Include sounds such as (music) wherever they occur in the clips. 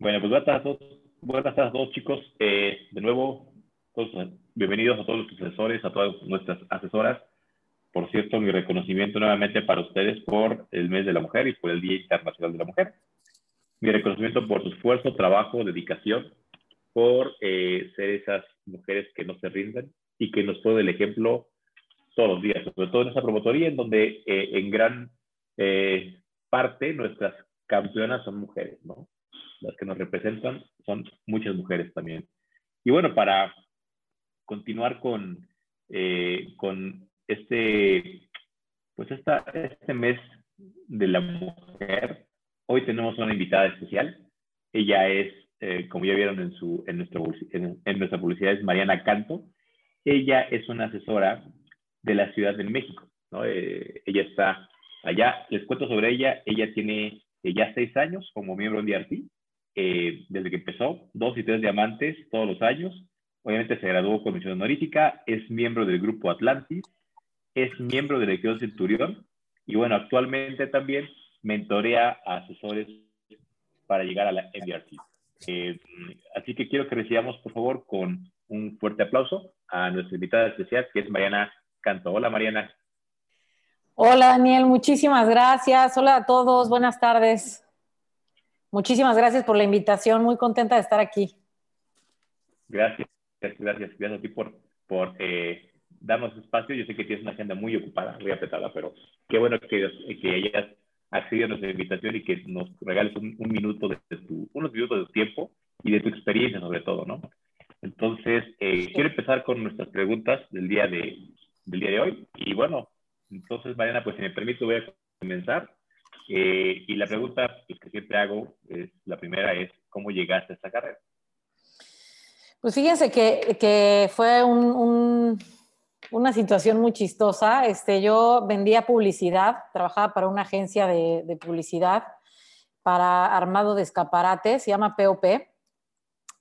Bueno, pues buenas tardes buenas tardes a todos chicos. Eh, de nuevo, todos, bienvenidos a todos los asesores, a todas nuestras asesoras. Por cierto, mi reconocimiento nuevamente para ustedes por el mes de la mujer y por el Día Internacional de la Mujer. Mi reconocimiento por su esfuerzo, trabajo, dedicación, por eh, ser esas mujeres que no se rinden y que nos ponen el ejemplo todos los días, sobre todo en esa promotoría en donde eh, en gran eh, parte nuestras campeonas son mujeres, ¿no? Las que nos representan son muchas mujeres también. Y bueno, para continuar con, eh, con este, pues esta, este mes de la mujer, hoy tenemos una invitada especial. Ella es, eh, como ya vieron en, su, en, nuestro, en, en nuestra publicidad, es Mariana Canto. Ella es una asesora de la Ciudad de México. ¿no? Eh, ella está allá. Les cuento sobre ella. Ella tiene eh, ya seis años como miembro de DRT, eh, desde que empezó, dos y tres diamantes todos los años. Obviamente se graduó con misión honorífica, es miembro del grupo Atlantis, es miembro del equipo Centurión y bueno, actualmente también mentorea a asesores para llegar a la MDRT. Eh, así que quiero que recibamos, por favor, con un fuerte aplauso a nuestra invitada especial, que es Mariana Canto. Hola, Mariana. Hola Daniel, muchísimas gracias. Hola a todos, buenas tardes. Muchísimas gracias por la invitación, muy contenta de estar aquí. Gracias, gracias, gracias, a ti por, por eh, darnos espacio. Yo sé que tienes una agenda muy ocupada, muy apretada, pero qué bueno que, que hayas accedido a nuestra invitación y que nos regales un, minuto de, tu, unos minutos de tu tiempo y de tu experiencia sobre todo, ¿no? Entonces, eh, quiero empezar con nuestras preguntas del día de, del día de hoy. Y bueno, entonces, Mariana, pues si me permite, voy a comenzar. Eh, y la pregunta pues, que siempre hago, es, la primera es, ¿cómo llegaste a esta carrera? Pues fíjense que, que fue un, una situación muy chistosa. Este, yo vendía publicidad, trabajaba para una agencia de, de publicidad para armado de escaparates, se llama POP.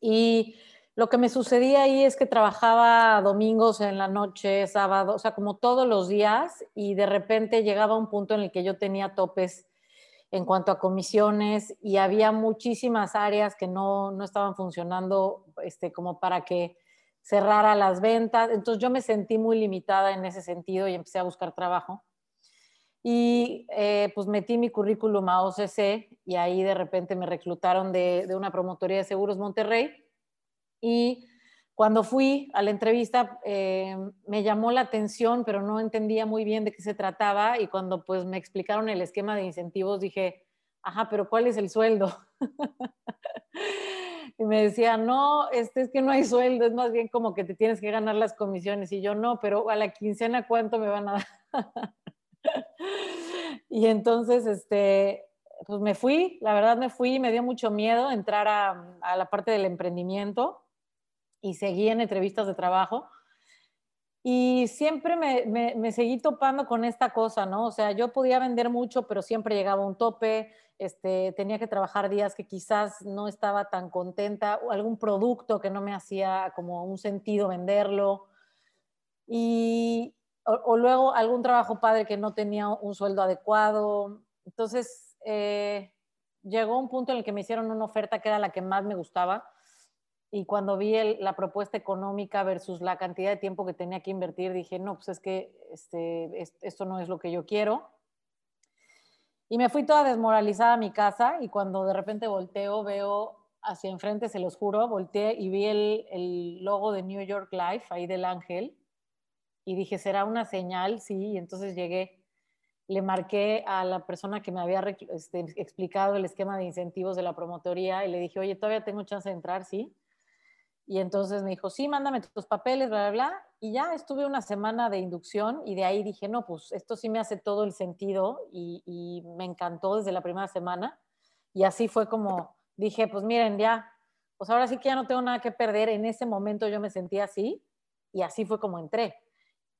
Y lo que me sucedía ahí es que trabajaba domingos en la noche, sábado, o sea, como todos los días y de repente llegaba un punto en el que yo tenía topes en cuanto a comisiones y había muchísimas áreas que no, no estaban funcionando este, como para que cerrara las ventas. Entonces yo me sentí muy limitada en ese sentido y empecé a buscar trabajo. Y eh, pues metí mi currículum a OCC y ahí de repente me reclutaron de, de una promotoría de seguros Monterrey y cuando fui a la entrevista eh, me llamó la atención, pero no entendía muy bien de qué se trataba y cuando pues me explicaron el esquema de incentivos dije, ajá, pero ¿cuál es el sueldo? (laughs) y me decía, no, este es que no hay sueldo, es más bien como que te tienes que ganar las comisiones. Y yo, no, pero a la quincena, ¿cuánto me van a dar? (laughs) y entonces, este, pues me fui, la verdad me fui, me dio mucho miedo entrar a la parte del emprendimiento y seguí en entrevistas de trabajo. Y siempre me, me, seguí topando con esta cosa, ¿no? O sea, yo podía vender mucho, pero siempre llegaba un tope, este, tenía que trabajar días que quizás no estaba tan contenta, o algún producto que no me hacía como un sentido venderlo. Y, o, luego algún trabajo padre que no tenía un sueldo adecuado. Entonces, eh, llegó un punto en el que me hicieron una oferta que era la que más me gustaba y cuando vi la propuesta económica versus la cantidad de tiempo que tenía que invertir, dije, no, pues es que este, esto no es lo que yo quiero. Y me fui toda desmoralizada a mi casa y cuando de repente volteo, veo hacia enfrente, se los juro, volteé y vi el, el logo de New York Life, ahí del ángel, y dije, ¿será una señal? Sí, y entonces llegué, le marqué a la persona que me había este, explicado el esquema de incentivos de la promotoría y le dije, oye, todavía tengo chance de entrar, sí y entonces me dijo, sí, mándame tus papeles, bla, bla, bla. Y ya estuve una semana de inducción y de ahí dije, no, pues esto sí me hace todo el sentido y, me encantó desde la primera semana. Y así fue como dije, pues miren, ya, pues ahora sí que ya no tengo nada que perder. En ese momento yo me sentía así y así fue como entré.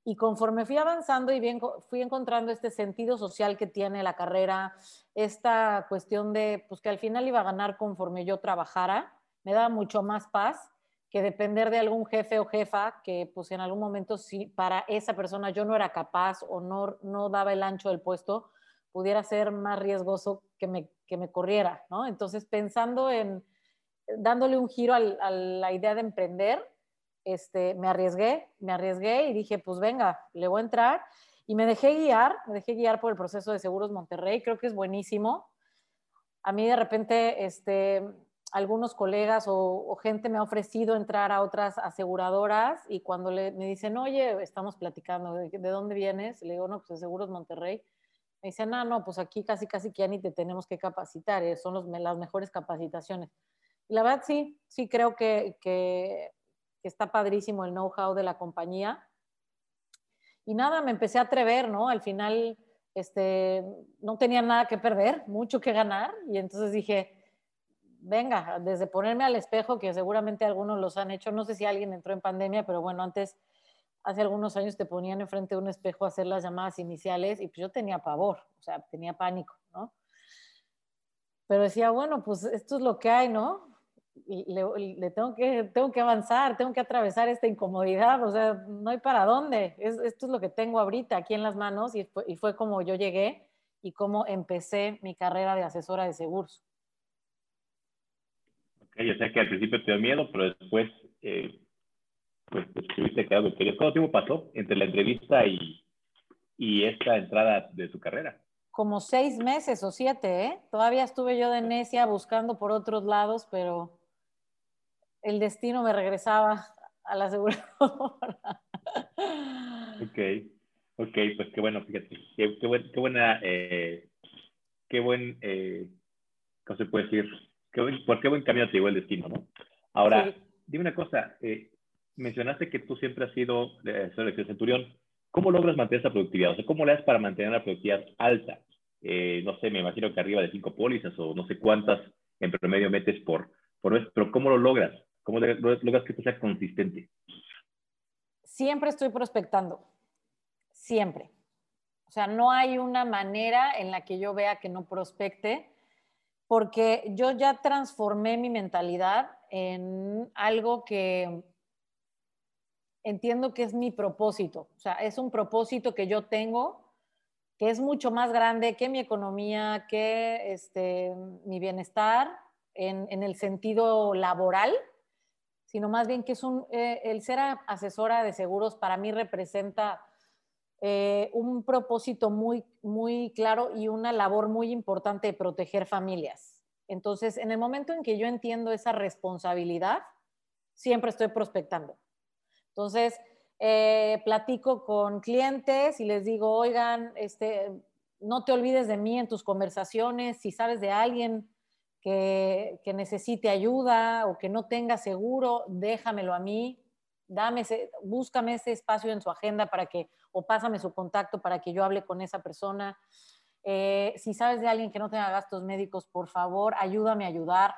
Y conforme fui avanzando y bien, fui encontrando este sentido social que tiene la carrera, esta cuestión de, pues que al final iba a ganar conforme yo trabajara, me daba mucho más paz que depender de algún jefe o jefa que pues en algún momento si para esa persona yo no era capaz o no, no daba el ancho del puesto, pudiera ser más riesgoso que me, que me corriera, ¿no? Entonces pensando en, dándole un giro a la idea de emprender, este, me arriesgué, me arriesgué y dije, pues venga, le voy a entrar. Y me dejé guiar, me dejé guiar por el proceso de Seguros Monterrey, creo que es buenísimo. A mí de repente, este, algunos colegas o, gente me ha ofrecido entrar a otras aseguradoras y cuando le, me dicen, oye, estamos platicando, ¿de, dónde vienes? Le digo, no, pues de Seguros Monterrey. Me dicen, no, no, pues aquí casi, casi que ya ni te tenemos que capacitar, eh, son los, las mejores capacitaciones. Y la verdad sí, sí creo que, que, que está padrísimo el know-how de la compañía. Y nada, me empecé a atrever, ¿no? Al final, este, no tenía nada que perder, mucho que ganar, y entonces dije, venga, desde ponerme al espejo, que seguramente algunos los han hecho, no sé si alguien entró en pandemia, pero bueno, antes, hace algunos años te ponían enfrente de un espejo a hacer las llamadas iniciales y pues yo tenía pavor, o sea, tenía pánico, ¿no? Pero decía, bueno, pues esto es lo que hay, ¿no? le, tengo, que, tengo que avanzar, tengo que atravesar esta incomodidad, o sea, no hay para dónde. esto es lo que tengo ahorita aquí en las manos y fue, y fue como yo llegué y cómo empecé mi carrera de asesora de seguros. Yo sé que al principio te dio miedo, pero después eh, pues estuviste quedado ¿Cuánto tiempo pasó entre la entrevista y, y esta entrada de tu carrera? Como seis meses o siete, ¿eh? Todavía estuve yo de necia buscando por otros lados, pero el destino me regresaba a la aseguradora. (laughs) Ok, ok, pues qué bueno, fíjate, qué, qué, buena, eh, qué buen, eh, ¿cómo se puede decir? Por qué buen camino te llevó el destino, ¿no? Ahora, dime una cosa, eh, mencionaste que tú siempre has sido de centurión. ¿Cómo logras mantener esa productividad? O sea, ¿cómo le das para mantener la productividad alta? no sé, me imagino que arriba de cinco pólizas o no sé cuántas en promedio metes por, por mes, pero ¿cómo lo logras? ¿Cómo logras que esto sea consistente? Siempre estoy prospectando. Siempre. O sea, no hay una manera en la que yo vea que no prospecte, porque yo ya transformé mi mentalidad en algo que entiendo que es mi propósito. O sea, es un propósito que yo tengo que es mucho más grande que mi economía, que este, mi bienestar en, el sentido laboral sino más bien que es un, eh, el ser asesora de seguros para mí representa eh, un propósito muy, muy claro y una labor muy importante de proteger familias. Entonces, en el momento en que yo entiendo esa responsabilidad, siempre estoy prospectando. Entonces, eh, platico con clientes y les digo, oigan, este, no te olvides de mí en tus conversaciones, si sabes de alguien que, necesite ayuda o que no tenga seguro, déjamelo a mí, dame búscame ese espacio en su agenda para que, o pásame su contacto para que yo hable con esa persona. Eh, si sabes de alguien que no tenga gastos médicos, por favor, ayúdame a ayudar.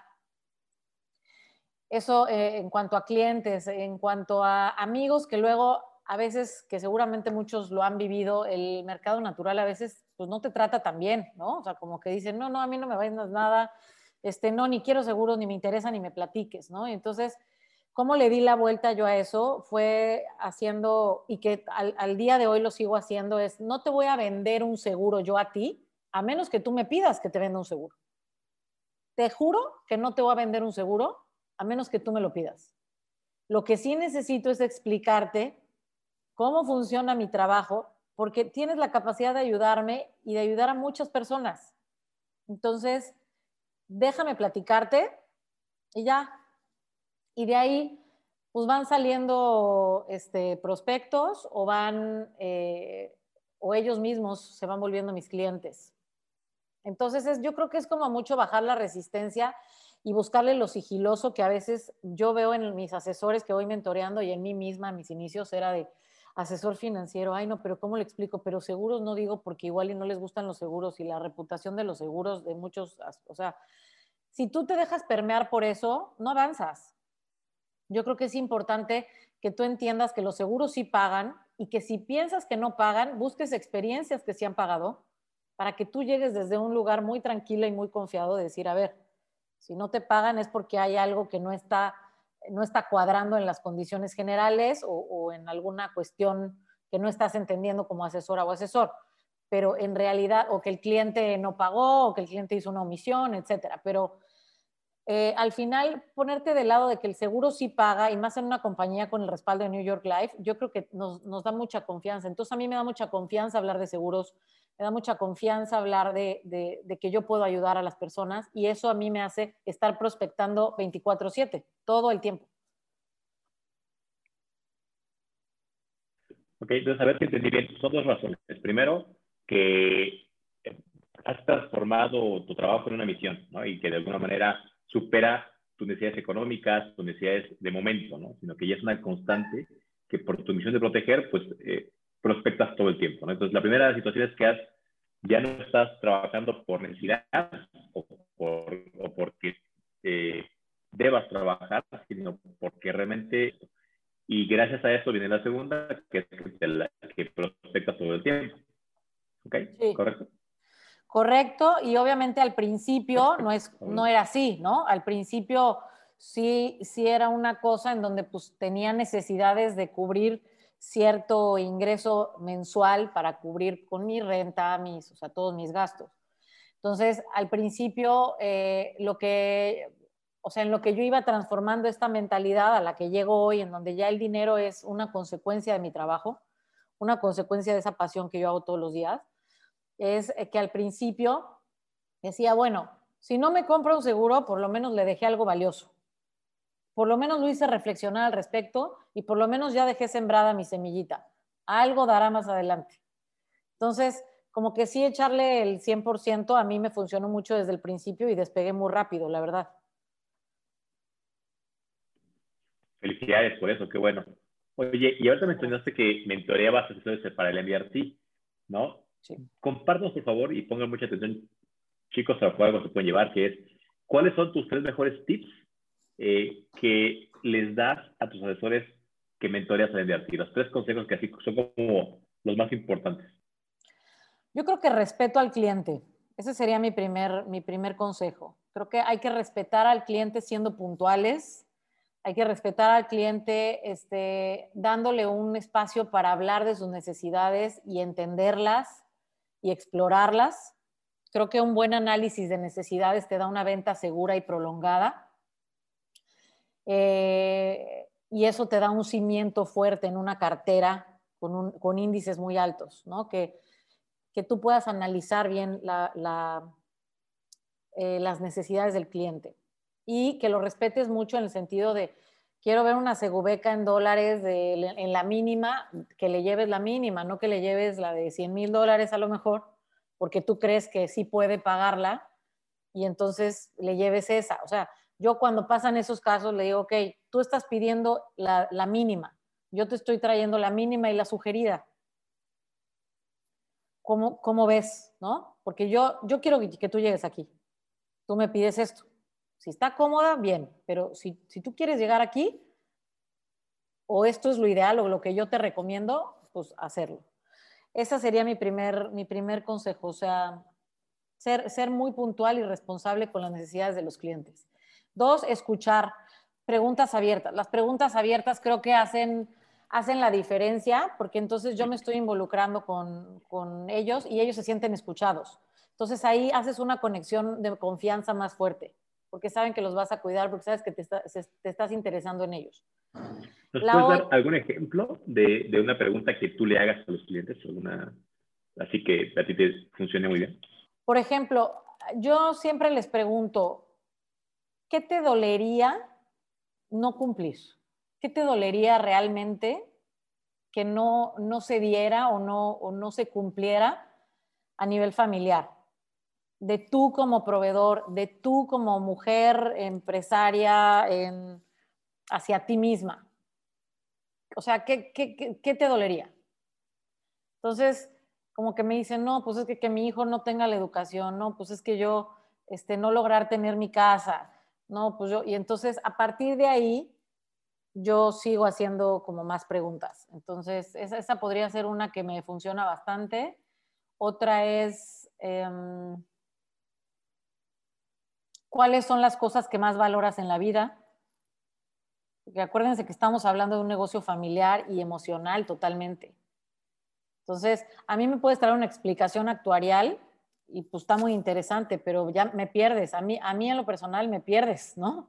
Eso eh, en cuanto a clientes, en cuanto a amigos que luego a veces, que seguramente muchos lo han vivido, el mercado natural a veces pues no te trata tan bien, ¿no? O sea, como que dicen, no, no, a mí no me vendas nada, este, no, ni quiero seguros, ni me interesa, ni me platiques, ¿no? Entonces, ¿cómo le di la vuelta yo a eso? Fue haciendo, y que al, día de hoy lo sigo haciendo, es, no te voy a vender un seguro yo a ti, a menos que tú me pidas que te venda un seguro. Te juro que no te voy a vender un seguro, a menos que tú me lo pidas. Lo que sí necesito es explicarte cómo funciona mi trabajo, porque tienes la capacidad de ayudarme y de ayudar a muchas personas. Entonces, déjame platicarte y ya. Y de ahí, pues van saliendo este, prospectos o van, eh, o ellos mismos se van volviendo mis clientes. Entonces, es, yo creo que es como mucho bajar la resistencia y buscarle lo sigiloso que a veces yo veo en mis asesores que voy mentoreando y en mí misma, en mis inicios, era de asesor financiero, ay no, pero ¿cómo le explico? Pero seguros no digo porque igual y no les gustan los seguros y la reputación de los seguros de muchos, o sea, si tú te dejas permear por eso, no avanzas. Yo creo que es importante que tú entiendas que los seguros sí pagan y que si piensas que no pagan, busques experiencias que sí han pagado para que tú llegues desde un lugar muy tranquilo y muy confiado de decir, a ver, si no te pagan es porque hay algo que no está, no está cuadrando en las condiciones generales o, o en alguna cuestión que no estás entendiendo como asesora o asesor pero en realidad, o que el cliente no pagó, o que el cliente hizo una omisión, etcétera. Pero eh, al final ponerte del lado de que el seguro sí paga y más en una compañía con el respaldo de New York Life, yo creo que nos, da mucha confianza. Entonces a mí me da mucha confianza hablar de seguros, me da mucha confianza hablar de que yo puedo ayudar a las personas y eso a mí me hace estar prospectando 24/7, todo el tiempo. Ok, entonces a ver si entendí bien. Son dos razones. Primero, que has transformado tu trabajo en una misión, ¿no? Y que de alguna manera supera tus necesidades económicas, tus necesidades de momento, ¿no? Sino que ya es una constante que por tu misión de proteger, pues eh, prospectas todo el tiempo, ¿no? Entonces, la primera situación es que has, ya no estás trabajando por necesidad o, por, o porque eh, debas trabajar, sino porque realmente, y gracias a eso viene la segunda, que es que, la, que prospectas todo el tiempo. ¿Ok? Sí. ¿Correcto? Correcto, y obviamente al principio no, es, no era así, ¿no? Al principio sí, sí era una cosa en donde pues tenía necesidades de cubrir cierto ingreso mensual para cubrir con mi renta, mis, o sea, todos mis gastos. Entonces, al principio, eh, lo que, o sea, en lo que yo iba transformando esta mentalidad a la que llego hoy, en donde ya el dinero es una consecuencia de mi trabajo, una consecuencia de esa pasión que yo hago todos los días, es que al principio decía, bueno, si no me compro un seguro, por lo menos le dejé algo valioso. Por lo menos lo hice reflexionar al respecto y por lo menos ya dejé sembrada mi semillita. Algo dará más adelante. Entonces, como que sí echarle el 100% a mí me funcionó mucho desde el principio y despegué muy rápido, la verdad. Felicidades por eso, qué bueno. Oye, y ahorita mencionaste que mentoreabas asesores para el MDRT, ¿no? Sí. Compartan, por favor, y pongan mucha atención, chicos, a algo se pueden llevar, que es, ¿cuáles son tus tres mejores tips eh, que les das a tus asesores que mentoreas en y Los tres consejos que así son como los más importantes. Yo creo que respeto al cliente. Ese sería mi primer, mi primer consejo. Creo que hay que respetar al cliente siendo puntuales, hay que respetar al cliente este, dándole un espacio para hablar de sus necesidades y entenderlas y explorarlas. Creo que un buen análisis de necesidades te da una venta segura y prolongada. Eh, y eso te da un cimiento fuerte en una cartera con, índices muy altos, ¿no? Que, que tú puedas analizar bien eh, las necesidades del cliente y que lo respetes mucho en el sentido de, quiero ver una segubeca en dólares en la mínima, que le lleves la mínima, no que le lleves la de 100 mil dólares a lo mejor, porque tú crees que sí puede pagarla y entonces le lleves esa. O sea, yo cuando pasan esos casos le digo, ok, tú estás pidiendo la, mínima, yo te estoy trayendo la mínima y la sugerida. ¿Cómo, cómo ves? ¿No? Porque yo, yo quiero que, que tú llegues aquí. Tú me pides esto si está cómoda, bien, pero si, tú quieres llegar aquí, o esto es lo ideal o lo que yo te recomiendo, pues hacerlo. Ese sería mi primer, mi primer consejo, o sea, ser, ser muy puntual y responsable con las necesidades de los clientes. Dos, escuchar preguntas abiertas. Las preguntas abiertas creo que hacen, hacen la diferencia porque entonces yo me estoy involucrando con, con ellos y ellos se sienten escuchados. Entonces ahí haces una conexión de confianza más fuerte porque saben que los vas a cuidar, porque sabes que te, estás interesando en ellos. ¿Nos puedes dar algún ejemplo de, de, una pregunta que tú le hagas a los clientes? Alguna, así que a ti te funcione muy bien. Por ejemplo, yo siempre les pregunto, ¿qué te dolería no cumplir? ¿Qué te dolería realmente que no, no se diera o no, o no se cumpliera a nivel familiar? De tú como proveedor, de tú como mujer empresaria hacia ti misma? O sea, ¿qué, te dolería? Entonces, como que me dicen, no, pues es que, que mi hijo no tenga la educación, no, pues es que yo este, no lograr tener mi casa, no, pues yo, y entonces a partir de ahí yo sigo haciendo como más preguntas. Entonces, esa, podría ser una que me funciona bastante. Otra es, em, cuáles son las cosas que más valoras en la vida. Porque acuérdense que estamos hablando de un negocio familiar y emocional totalmente. Entonces, a mí me puedes traer una explicación actuarial y pues está muy interesante, pero ya me pierdes. A mí, a mí en lo personal me pierdes, ¿no?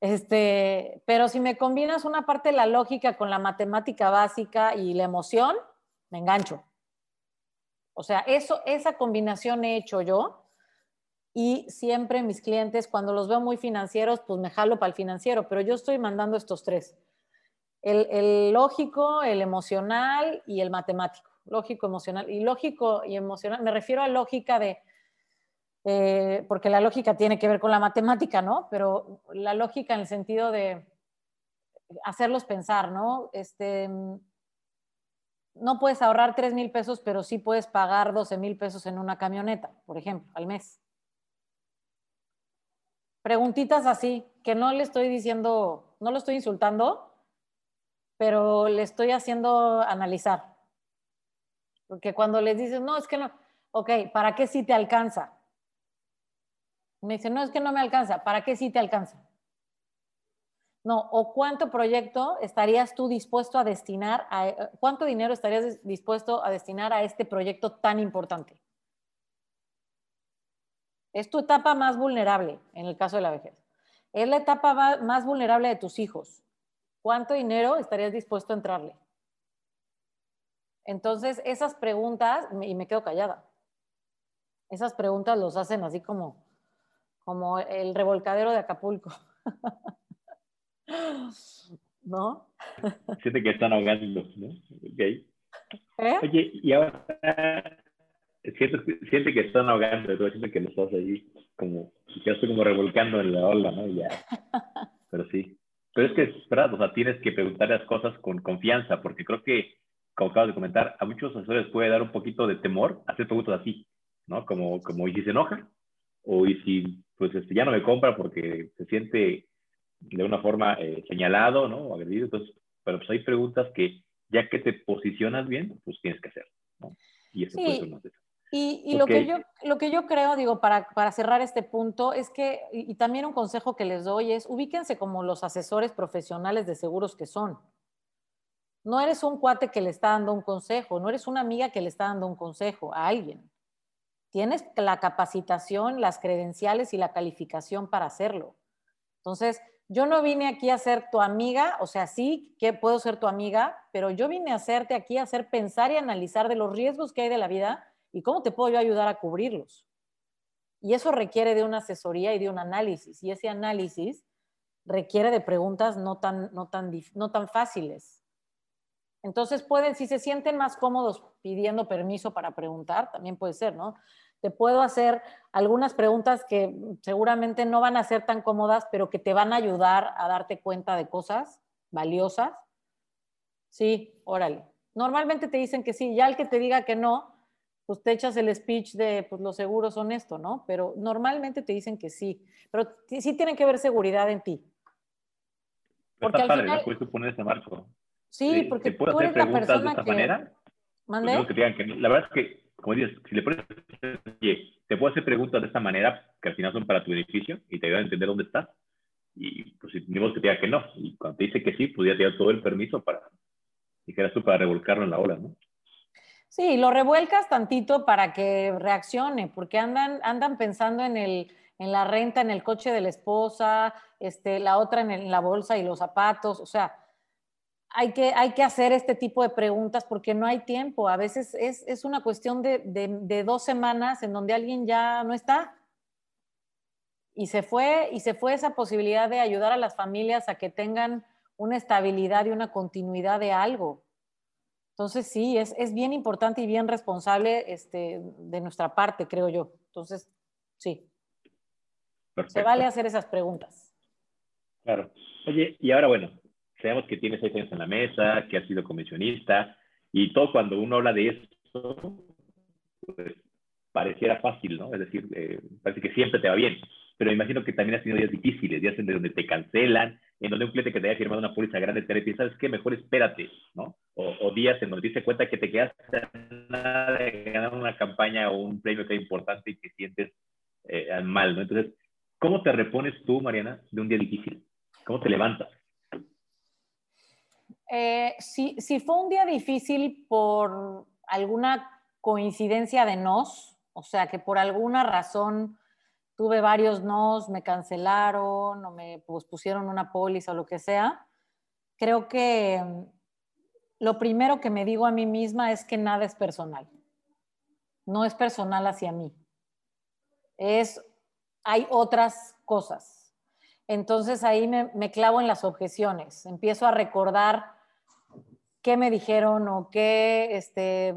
Este, pero si me combinas una parte de la lógica con la matemática básica y la emoción, me engancho. O sea, eso, esa combinación he hecho yo y siempre mis clientes, cuando los veo muy financieros, pues me jalo para el financiero, pero yo estoy mandando estos tres. El, el lógico, el emocional y el matemático lógico, emocional. Y lógico y emocional, me refiero a lógica de, eh, porque la lógica tiene que ver con la matemática, ¿no? Pero la lógica en el sentido de hacerlos pensar, ¿no? Este, no puedes ahorrar 3 mil pesos, pero sí puedes pagar 12 mil pesos en una camioneta, por ejemplo, al mes. Preguntitas así, que no le estoy diciendo, no lo estoy insultando, pero le estoy haciendo analizar. Porque cuando les dices, no, es que no, ok, ¿para qué sí te alcanza? Me dicen, no, es que no me alcanza, ¿para qué sí te alcanza? No, o cuánto proyecto estarías tú dispuesto a destinar, a, cuánto dinero estarías dispuesto a destinar a este proyecto tan importante. Es tu etapa más vulnerable en el caso de la vejez. Es la etapa más vulnerable de tus hijos. ¿Cuánto dinero estarías dispuesto a entrarle? Entonces, esas preguntas, y me quedo callada, esas preguntas los hacen así como, como el revolcadero de Acapulco. (laughs) ¿No? Siente que están ahogando, ¿no? Okay. ¿Eh? Oye, y ahora siente, que están ahogando, tú siente que lo estás ahí como, ya estoy como revolcando en la ola, ¿no? Ya. (laughs) Pero sí. Pero es que es verdad, o sea, tienes que preguntar las cosas con confianza, porque creo que como acabas de comentar, a muchos asesores puede dar un poquito de temor hacer preguntas así, ¿no? Como, como y si se enoja, o y si pues este, ya no me compra porque se siente de una forma eh, señalado, ¿no? O agredido. Entonces, pero pues hay preguntas que ya que te posicionas bien, pues tienes que hacer, ¿no? Y eso puede ser de y lo, que yo, lo que yo creo, digo, para, para cerrar este punto, es que, y, y también un consejo que les doy es, ubíquense como los asesores profesionales de seguros que son. No eres un cuate que le está dando un consejo, no eres una amiga que le está dando un consejo a alguien. Tienes la capacitación, las credenciales y la calificación para hacerlo. Entonces, yo no vine aquí a ser tu amiga, o sea, sí que puedo ser tu amiga, pero yo vine a hacerte aquí a hacer pensar y analizar de los riesgos que hay de la vida y cómo te puedo ayudar a cubrirlos. Y eso requiere de una asesoría y de un análisis. Y ese análisis requiere de preguntas no tan, no tan, no tan fáciles. Entonces pueden, si se sienten más cómodos pidiendo permiso para preguntar, también puede ser, ¿no? Te puedo hacer algunas preguntas que seguramente no van a ser tan cómodas, pero que te van a ayudar a darte cuenta de cosas valiosas. Sí, órale. Normalmente te dicen que sí, ya el que te diga que no, pues te echas el speech de, pues los seguros son esto, ¿no? Pero normalmente te dicen que sí, pero sí tienen que ver seguridad en ti. Porque al final... Puedes poner ese marco. Sí, porque tú eres la persona de esta que... manera? ¿Mande? Que digan que, la verdad es que, como dices, si le pones, oye, te puedo hacer preguntas de esta manera que al final son para tu beneficio y te ayudan a entender dónde estás. Y pues si que te diga que no. Y cuando te dice que sí, pues ya te da todo el permiso para, dijeras tú, para revolcarlo en la ola, ¿no? Sí, lo revuelcas tantito para que reaccione, porque andan, andan pensando en, el, en la renta, en el coche de la esposa, este, la otra en, en la bolsa y los zapatos, o sea, hay que, hay que hacer este tipo de preguntas porque no hay tiempo. A veces es, una cuestión de, dos semanas en donde alguien ya no está. Y se fue, y se fue esa posibilidad de ayudar a las familias a que tengan una estabilidad y una continuidad de algo. Entonces, sí, es, bien importante y bien responsable este, de nuestra parte, creo yo. Entonces, sí. Se vale hacer esas preguntas. Claro. Oye, y ahora, bueno, sabemos que tienes seis años en la mesa, que has sido comisionista, y todo cuando uno habla de eso, pues pareciera fácil, ¿no? Es decir, eh, parece que siempre te va bien, pero imagino que también has tenido días difíciles, días en donde te cancelan, en donde un cliente que te haya firmado una póliza grande te dice, ¿sabes qué? Mejor espérate, ¿no? O, días en donde te diste cuenta que te quedaste nada de ganar una campaña o un premio que importante y que sientes eh, mal, ¿no? Entonces, ¿cómo te repones tú, Mariana, de un día difícil? ¿Cómo te levantas? Eh, si, fue un día difícil por alguna coincidencia de nos, O sea, que por alguna razón tuve varios nos, me cancelaron o me pues, pusieron una póliza o lo que sea. Creo que mm, lo primero que me digo a mí misma es que nada es personal. No es personal hacia mí. Es, hay otras cosas. Entonces ahí me, me clavo en las objeciones. Empiezo a recordar qué me dijeron o qué, este,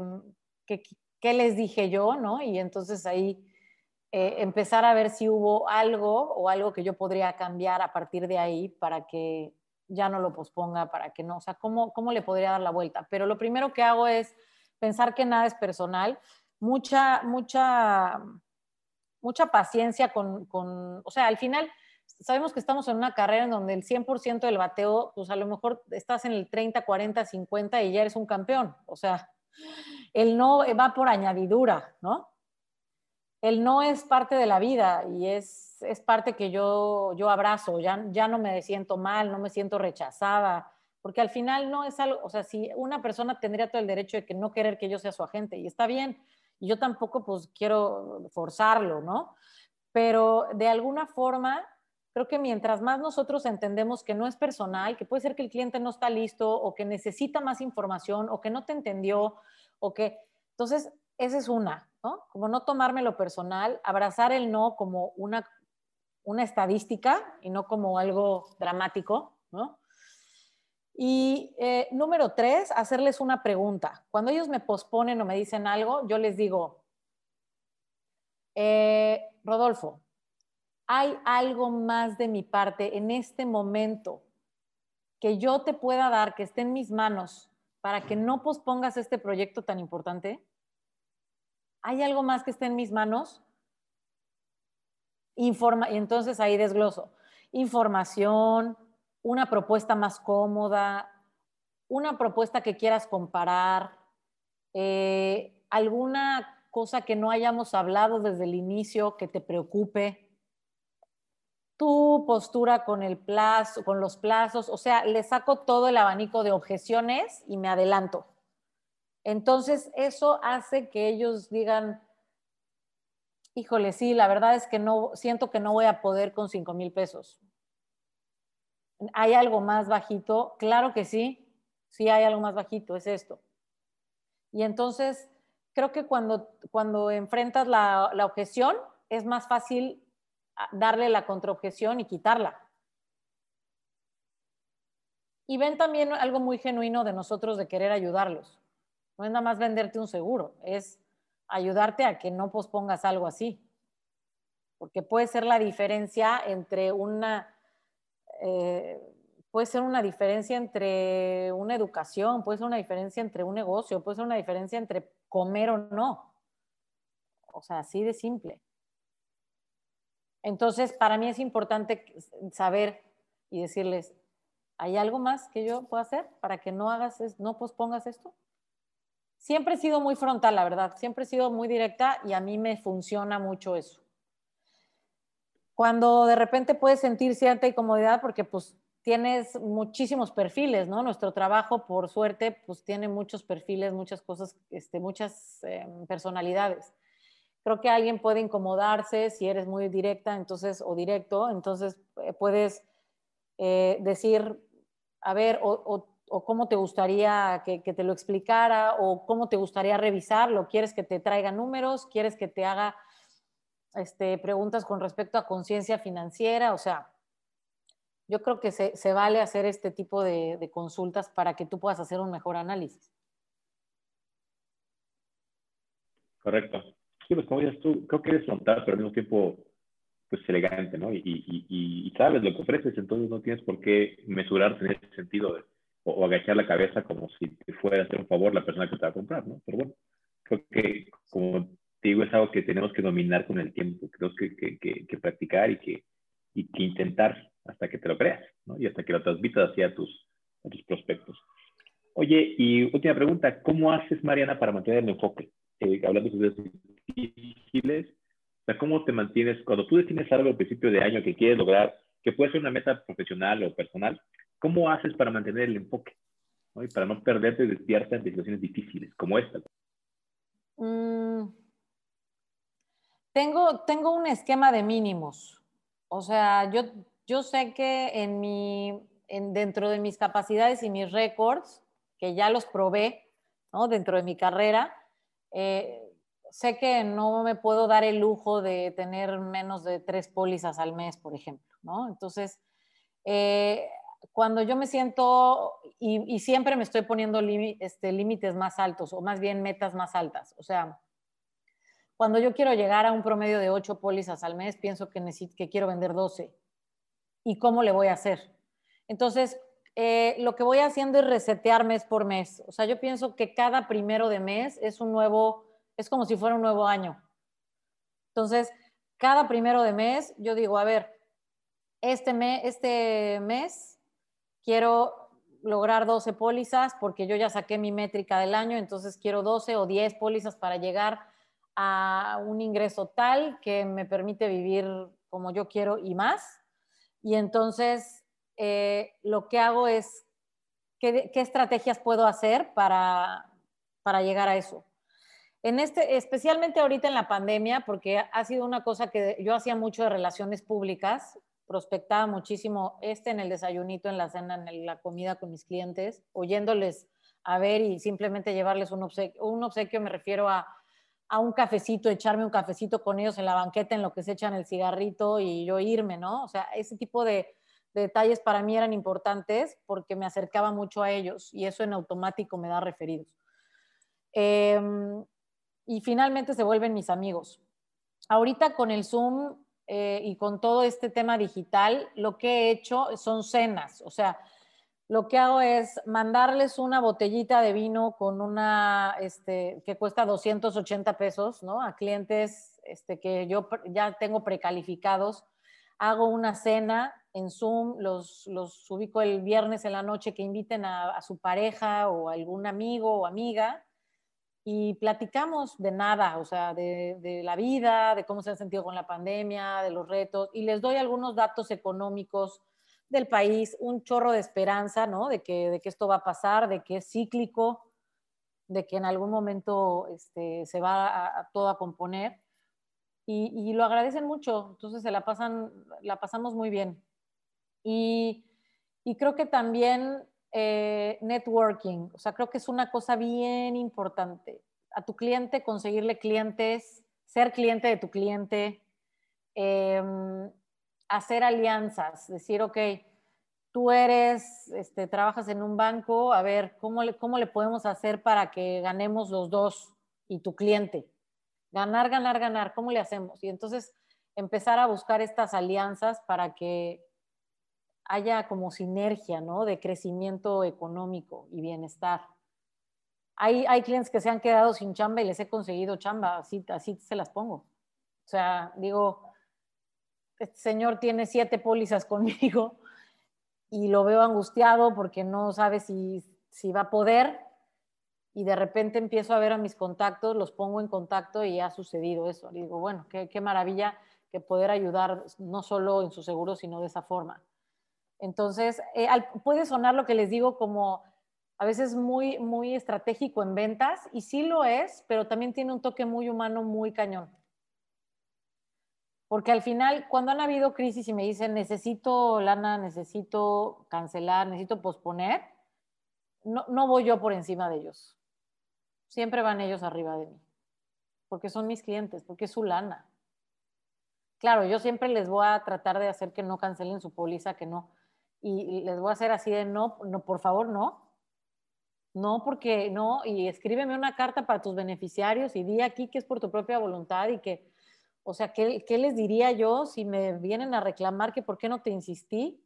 qué, qué les dije yo, ¿no? Y entonces ahí eh, empezar a ver si hubo algo o algo que yo podría cambiar a partir de ahí para que ya no lo posponga, para que no, o sea, ¿cómo, cómo le podría dar la vuelta? Pero lo primero que hago es pensar que nada es personal, mucha, mucha, mucha paciencia con, con, o sea, al final sabemos que estamos en una carrera en donde el 100% del bateo, pues a lo mejor estás en el 30, 40, 50 y ya eres un campeón, o sea, el no va por añadidura, ¿no? El no es parte de la vida y es, es parte que yo, yo abrazo, ya, ya no me siento mal, no me siento rechazada, porque al final no es algo, o sea, si una persona tendría todo el derecho de que no querer que yo sea su agente, y está bien, y yo tampoco pues quiero forzarlo, ¿no? Pero de alguna forma, creo que mientras más nosotros entendemos que no es personal, que puede ser que el cliente no está listo o que necesita más información o que no te entendió o que, entonces, esa es una, ¿no? Como no tomármelo personal, abrazar el no como una, una estadística y no como algo dramático, ¿no? Y eh, número tres, hacerles una pregunta. Cuando ellos me posponen o me dicen algo, yo les digo, eh, Rodolfo, ¿hay algo más de mi parte en este momento que yo te pueda dar, que esté en mis manos, para que no pospongas este proyecto tan importante? ¿Hay algo más que esté en mis manos? Informa y entonces ahí desgloso. Información, una propuesta más cómoda, una propuesta que quieras comparar, eh, alguna cosa que no hayamos hablado desde el inicio que te preocupe tu postura con el plazo, con los plazos, o sea, le saco todo el abanico de objeciones y me adelanto. Entonces, eso hace que ellos digan, híjole, sí, la verdad es que no, siento que no voy a poder con 5 mil pesos. ¿Hay algo más bajito? Claro que sí, sí hay algo más bajito, es esto. Y entonces, creo que cuando, cuando enfrentas la, la objeción, es más fácil darle la contraobjeción y quitarla. Y ven también algo muy genuino de nosotros de querer ayudarlos. No es nada más venderte un seguro, es ayudarte a que no pospongas algo así. Porque puede ser la diferencia entre una, eh, puede ser una diferencia entre una educación, puede ser una diferencia entre un negocio, puede ser una diferencia entre comer o no. O sea, así de simple. Entonces, para mí es importante saber y decirles, ¿hay algo más que yo pueda hacer para que no hagas, no pospongas esto? Siempre he sido muy frontal, la verdad, siempre he sido muy directa y a mí me funciona mucho eso. Cuando de repente puedes sentir cierta incomodidad porque pues tienes muchísimos perfiles, ¿no? Nuestro trabajo, por suerte, pues tiene muchos perfiles, muchas cosas, este, muchas em, personalidades creo que alguien puede incomodarse si eres muy directa, entonces, o directo, entonces eh, puedes eh, decir, a ver, o, cómo te gustaría que, te lo explicara, o cómo te gustaría revisarlo, quieres que te traiga números, quieres que te haga este, preguntas con respecto a conciencia financiera, o sea, yo creo que se, vale hacer este tipo de consultas para que tú puedas hacer un mejor análisis. Correcto. Sí, pues como dices tú, creo que eres frontal, pero al mismo tiempo, pues elegante, ¿no? Y, y, y, sabes lo que ofreces, entonces no tienes por qué mesurarte en ese sentido o, agachar la cabeza como si te fuera a hacer un favor la persona que te va a comprar, ¿no? Pero bueno, creo que, como te digo, es algo que tenemos que dominar con el tiempo, creo que, que, que, practicar y que, y que intentar hasta que te lo creas, ¿no? Y hasta que lo transmitas hacia tus, a tus prospectos. Oye, y última pregunta, ¿cómo haces, Mariana, para mantener el enfoque? Eh, hablando de difíciles, o sea, ¿cómo te mantienes cuando tú defines algo al principio de año que quieres lograr, que puede ser una meta profesional o personal? ¿Cómo haces para mantener el enfoque? Y para no perderte y desviarte ante situaciones difíciles como esta. Mm, Tengo, tengo un esquema de mínimos. O sea, yo, yo sé que en mi, en, dentro de mis capacidades y mis récords, que ya los probé ¿no? dentro de mi carrera, eh, sé que no me puedo dar el lujo de tener menos de tres pólizas al mes, por ejemplo, ¿no? Entonces, eh, cuando yo me siento, y, siempre me estoy poniendo este, límites más altos, o más bien metas más altas, o sea, cuando yo quiero llegar a un promedio de ocho pólizas al mes, pienso que, necesito, que quiero vender 12. ¿Y cómo le voy a hacer? Entonces, eh, lo que voy haciendo es resetear mes por mes. O sea, yo pienso que cada primero de mes es un nuevo es como si fuera un nuevo año. Entonces, cada primero de mes, yo digo, a ver, este, este mes quiero lograr 12 pólizas porque yo ya saqué mi métrica del año, entonces quiero 12 o 10 pólizas para llegar a un ingreso tal que me permite vivir como yo quiero y más. Y entonces eh, lo que hago es, ¿qué, ¿qué, estrategias puedo hacer para, para llegar a eso? En este, especialmente ahorita en la pandemia, porque ha sido una cosa que yo hacía mucho de relaciones públicas, prospectaba muchísimo este en el desayunito, en la cena, en la comida con mis clientes, oyéndoles a ver y simplemente llevarles un obsequio. Un obsequio me refiero a, a un cafecito, echarme un cafecito con ellos en la banqueta en lo que se echan el cigarrito y yo irme, ¿no? O sea, ese tipo de, de detalles para mí eran importantes porque me acercaba mucho a ellos y eso en automático me da referidos. Eh, y finalmente se vuelven mis amigos. Ahorita con el Zoom eh, y con todo este tema digital, lo que he hecho son cenas, o sea, lo que hago es mandarles una botellita de vino con una, este, que cuesta 280 pesos, ¿no? A clientes este, que yo ya tengo precalificados. Hago una cena en Zoom, los, los ubico el viernes en la noche que inviten a, a su pareja o algún amigo o amiga y platicamos de nada, o sea, de, la vida, de cómo se han sentido con la pandemia, de los retos, y les doy algunos datos económicos del país, un chorro de esperanza, ¿no? De que, de que esto va a pasar, de que es cíclico, de que en algún momento este, se va a, todo a componer. Y, lo agradecen mucho, entonces se la pasan, la pasamos muy bien. Y creo que también eh, networking. O sea, creo que es una cosa bien importante. A tu cliente, conseguirle clientes, ser cliente de tu cliente, em, hacer alianzas, decir, ok, tú eres, este, trabajas en un banco, a ver, ¿cómo le, ¿cómo le podemos hacer para que ganemos los dos y tu cliente? Ganar, ganar, ganar, ¿cómo le hacemos? Y entonces empezar a buscar estas alianzas para que haya como sinergia, ¿no? De crecimiento económico y bienestar. Hay, hay clientes que se han quedado sin chamba y les he conseguido chamba, así, así se las pongo. O sea, digo, este señor tiene siete pólizas (laughs) conmigo y lo veo angustiado porque no sabe si, si va a poder y de repente empiezo a ver a mis contactos, los pongo en contacto y ha sucedido eso. Digo, bueno, qué, qué maravilla que poder ayudar no solo en su seguro, sino de esa forma. Entonces, eh, puede sonar lo que les digo como a veces muy, muy estratégico en ventas, y sí lo es, pero también tiene un toque muy humano, muy cañón. Porque al final, cuando han habido crisis y me dicen, necesito lana, necesito cancelar, necesito posponer, no, no voy yo por encima de ellos. Siempre van ellos arriba de mí, porque son mis clientes, porque es su lana. Claro, yo siempre les voy a tratar de hacer que no cancelen su póliza, que no, y les voy a hacer así de no, no, por favor, no. No, porque no, y escríbeme una carta para tus beneficiarios y di aquí que es por tu propia voluntad y que, o sea, ¿qué, qué les diría yo si me vienen a reclamar que por qué no te insistí?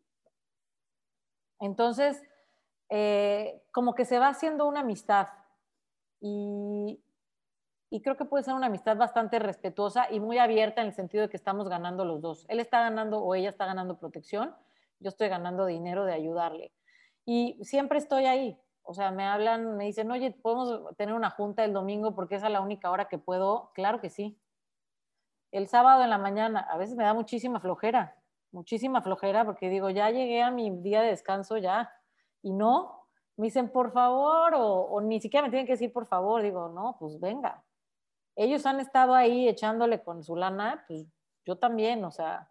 Entonces, eh, como que se va haciendo una amistad y, y creo que puede ser una amistad bastante respetuosa y muy abierta en el sentido de que estamos ganando los dos. Él está ganando o ella está ganando protección yo estoy ganando dinero de ayudarle. Y siempre estoy ahí. O sea, me hablan, me dicen, oye, ¿podemos tener una junta el domingo porque esa es la única hora que puedo? Claro que sí. El sábado en la mañana, a veces me da muchísima flojera, muchísima flojera porque digo, ya llegué a mi día de descanso ya. Y no, me dicen, por favor, o, ni siquiera me tienen que decir, por favor. Digo, no, pues venga. ellos han estado ahí echándole con su lana, pues yo también, o sea,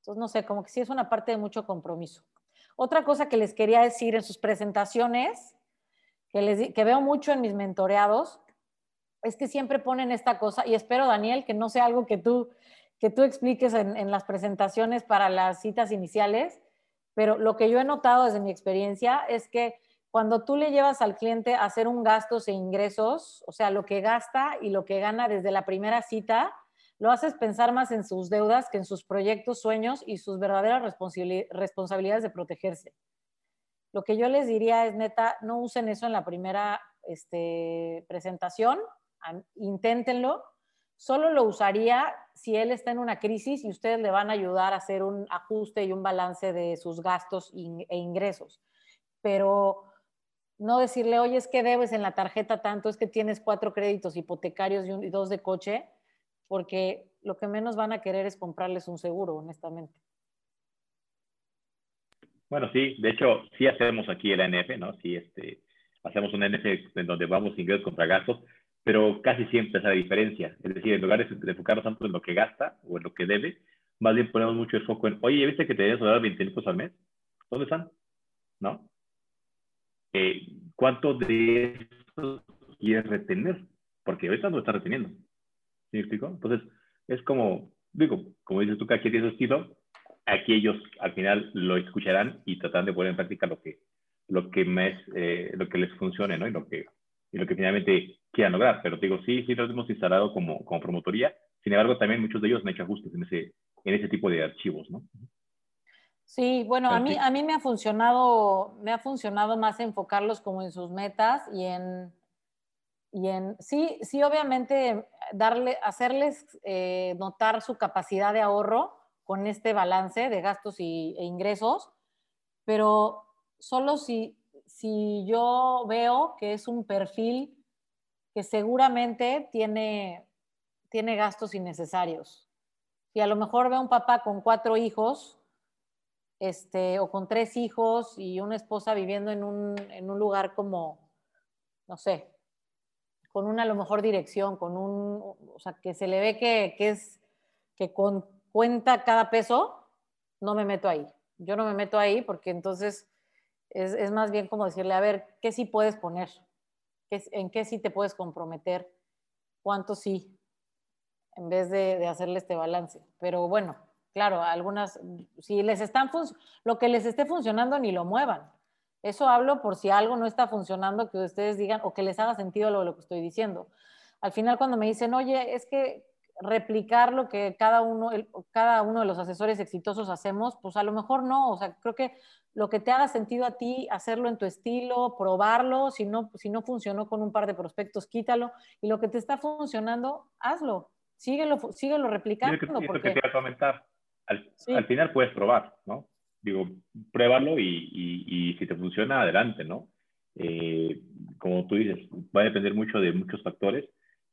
entonces no sé, como que sí es una parte de mucho compromiso. Otra cosa que les quería decir en sus presentaciones, que, les, que veo mucho en mis mentoreados, es que siempre ponen esta cosa, y espero, Daniel, que no sea algo que tú, que tú expliques en, en las presentaciones para las citas iniciales, pero lo que yo he notado desde mi experiencia es que cuando tú le llevas al cliente a hacer un gastos e ingresos, o sea, lo que gasta y lo que gana desde la primera cita, lo haces pensar más en sus deudas que en sus proyectos, sueños y sus verdaderas responsabilidades de protegerse. Lo que yo les diría es, neta, no usen eso en la primera este, presentación, inténtenlo. Solo lo usaría si él está en una crisis y ustedes le van a ayudar a hacer un ajuste y un balance de sus gastos e ingresos. Pero no decirle, oye, es que debes en la tarjeta tanto, es que tienes cuatro créditos hipotecarios y, dos de coche, porque lo que menos van a querer es comprarles un seguro, honestamente. Bueno, sí, de hecho, sí hacemos aquí el NF, ¿no? Sí, este, hacemos un NF en donde vamos ingresos contra gastos, pero casi siempre es la diferencia. Es decir, en lugar de enfocarnos tanto en lo que gasta o en lo que debe, más bien ponemos mucho el foco en, oye, ¿viste que te debes dar 20 mil pesos al mes? ¿Dónde están? ¿No? Eh, ¿Cuánto de eso quieres retener? Porque ahorita no lo está reteniendo. ¿Sí me explico? Entonces, es como, digo, como dices tú, que aquí tiene su estilo, aquí ellos al final lo escucharán y tratarán de poner en práctica lo que, lo que, eh, lo que les funcione, ¿no? Y lo que, y lo que finalmente quieran lograr. Pero digo, sí, sí lo hemos instalado como, como promotoría. Sin embargo, también muchos de ellos han hecho ajustes en ese, en ese tipo de archivos, ¿no? Sí, bueno, a mí, a mí me ha funcionado, me ha funcionado más enfocarlos como en sus metas y en, y en sí, sí, obviamente darle, hacerles eh, notar su capacidad de ahorro con este balance de gastos y, e ingresos, pero solo si, si yo veo que es un perfil que seguramente tiene, tiene gastos innecesarios. Si a lo mejor veo un papá con cuatro hijos, este, o con tres hijos y una esposa viviendo en un, en un lugar como, no sé, con una a lo mejor dirección, con un, o sea, que se le ve que, que es, que con, cuenta cada peso, no me meto ahí. Yo no me meto ahí porque entonces es, es más bien como decirle, a ver, ¿qué sí puedes poner? ¿Qué, ¿En qué sí te puedes comprometer? ¿Cuánto sí? En vez de, de hacerle este balance. Pero bueno, Claro, algunas, si les están, lo que les esté funcionando ni lo muevan. Eso hablo por si algo no está funcionando, que ustedes digan o que les haga sentido lo, lo que estoy diciendo. Al final cuando me dicen, oye, es que replicar lo que cada uno, cada uno de los asesores exitosos hacemos, pues a lo mejor no, o sea, creo que lo que te haga sentido a ti, hacerlo en tu estilo, probarlo, si no, si no funcionó con un par de prospectos, quítalo, y lo que te está funcionando, hazlo, síguelo, síguelo replicando. porque... que te comentar al, final puedes probar, ¿no? Digo, pruébalo y, y, si te funciona, adelante, ¿no? Eh, como tú dices, va a depender mucho de muchos factores,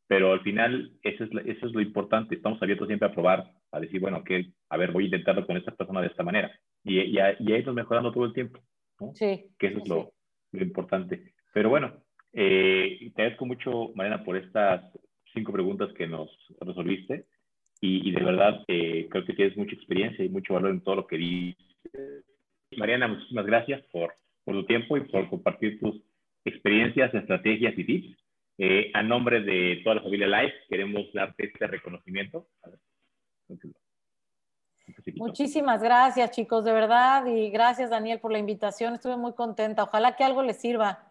pero al final eso es, eso es lo importante. Estamos abiertos siempre a probar, a decir, bueno, que, a ver, voy a intentarlo con esta persona de esta manera. Y, y, y ahí mejorando todo el tiempo, ¿no? Sí. Que eso es lo, lo, importante. Pero bueno, eh, te agradezco mucho, Mariana, por estas cinco preguntas que nos resolviste y, de verdad eh, creo que tienes mucha experiencia y mucho valor en todo lo que dices. Mariana, muchísimas gracias por, por tu tiempo y por compartir tus experiencias, estrategias y tips. Eh, a nombre de toda la familia Life, queremos darte este reconocimiento. Muchísimas gracias, chicos, de verdad. Y gracias, Daniel, por la invitación. Estuve muy contenta. Ojalá que algo les sirva.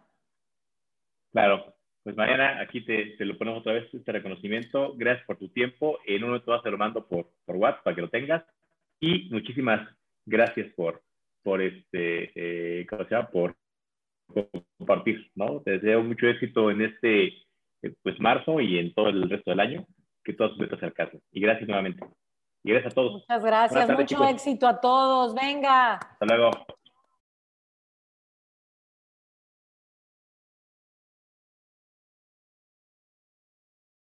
Claro, pues Mariana, aquí te, te, lo ponemos otra vez este reconocimiento. Gracias por tu tiempo. En uno te vas a lo mando por, por WhatsApp para que lo tengas. Y muchísimas gracias por, por este, eh, ¿cómo se llama? Por, compartir, ¿no? Te deseo mucho éxito en este, eh, pues, marzo y en todo el resto del año. Que todas tus metas se alcancen. Y gracias nuevamente. Y gracias a todos. Muchas gracias. Mucho éxito a todos. Venga. Hasta luego.